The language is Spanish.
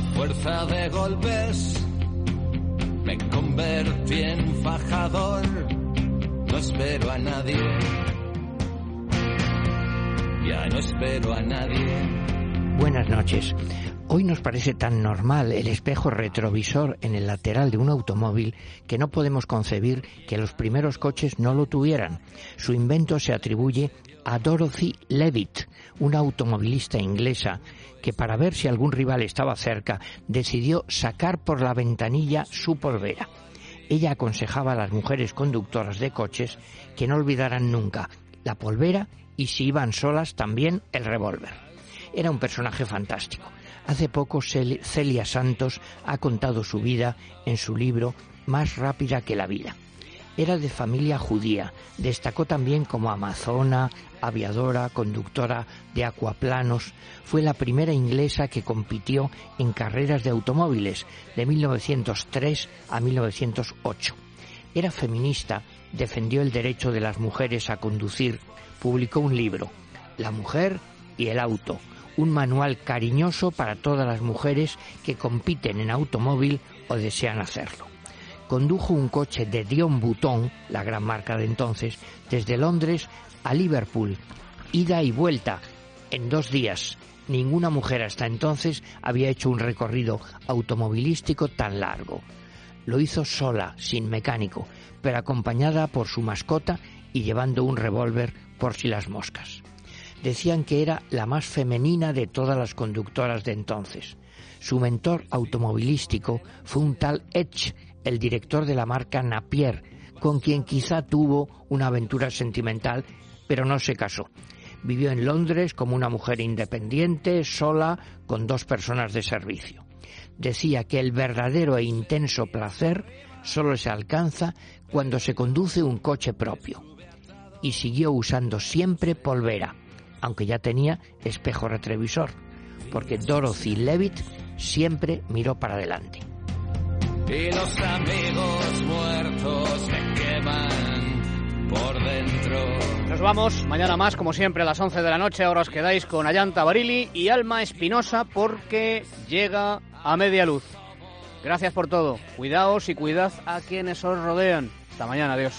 Fuerza de golpes me convertí en fajador. No espero a nadie. Ya no espero a nadie. Buenas noches. Hoy nos parece tan normal el espejo retrovisor en el lateral de un automóvil que no podemos concebir que los primeros coches no lo tuvieran. Su invento se atribuye a Dorothy Levitt, una automovilista inglesa que para ver si algún rival estaba cerca decidió sacar por la ventanilla su polvera. Ella aconsejaba a las mujeres conductoras de coches que no olvidaran nunca la polvera y si iban solas también el revólver. Era un personaje fantástico. Hace poco Celia Santos ha contado su vida en su libro Más rápida que la vida. Era de familia judía. Destacó también como amazona, aviadora, conductora de acuaplanos. Fue la primera inglesa que compitió en carreras de automóviles de 1903 a 1908. Era feminista, defendió el derecho de las mujeres a conducir, publicó un libro, La mujer y el auto, un manual cariñoso para todas las mujeres que compiten en automóvil o desean hacerlo condujo un coche de Dion Bouton, la gran marca de entonces, desde Londres a Liverpool, ida y vuelta, en dos días. Ninguna mujer hasta entonces había hecho un recorrido automovilístico tan largo. Lo hizo sola, sin mecánico, pero acompañada por su mascota y llevando un revólver por si las moscas. Decían que era la más femenina de todas las conductoras de entonces. Su mentor automovilístico fue un tal Edge, el director de la marca Napier, con quien quizá tuvo una aventura sentimental, pero no se casó. Vivió en Londres como una mujer independiente, sola, con dos personas de servicio. Decía que el verdadero e intenso placer solo se alcanza cuando se conduce un coche propio. Y siguió usando siempre polvera, aunque ya tenía espejo retrovisor, porque Dorothy Levitt siempre miró para adelante y los amigos muertos me queman por dentro. Nos vamos, mañana más, como siempre, a las 11 de la noche. Ahora os quedáis con Ayanta Barili y Alma Espinosa porque llega a media luz. Gracias por todo. Cuidaos y cuidad a quienes os rodean. Hasta mañana, adiós.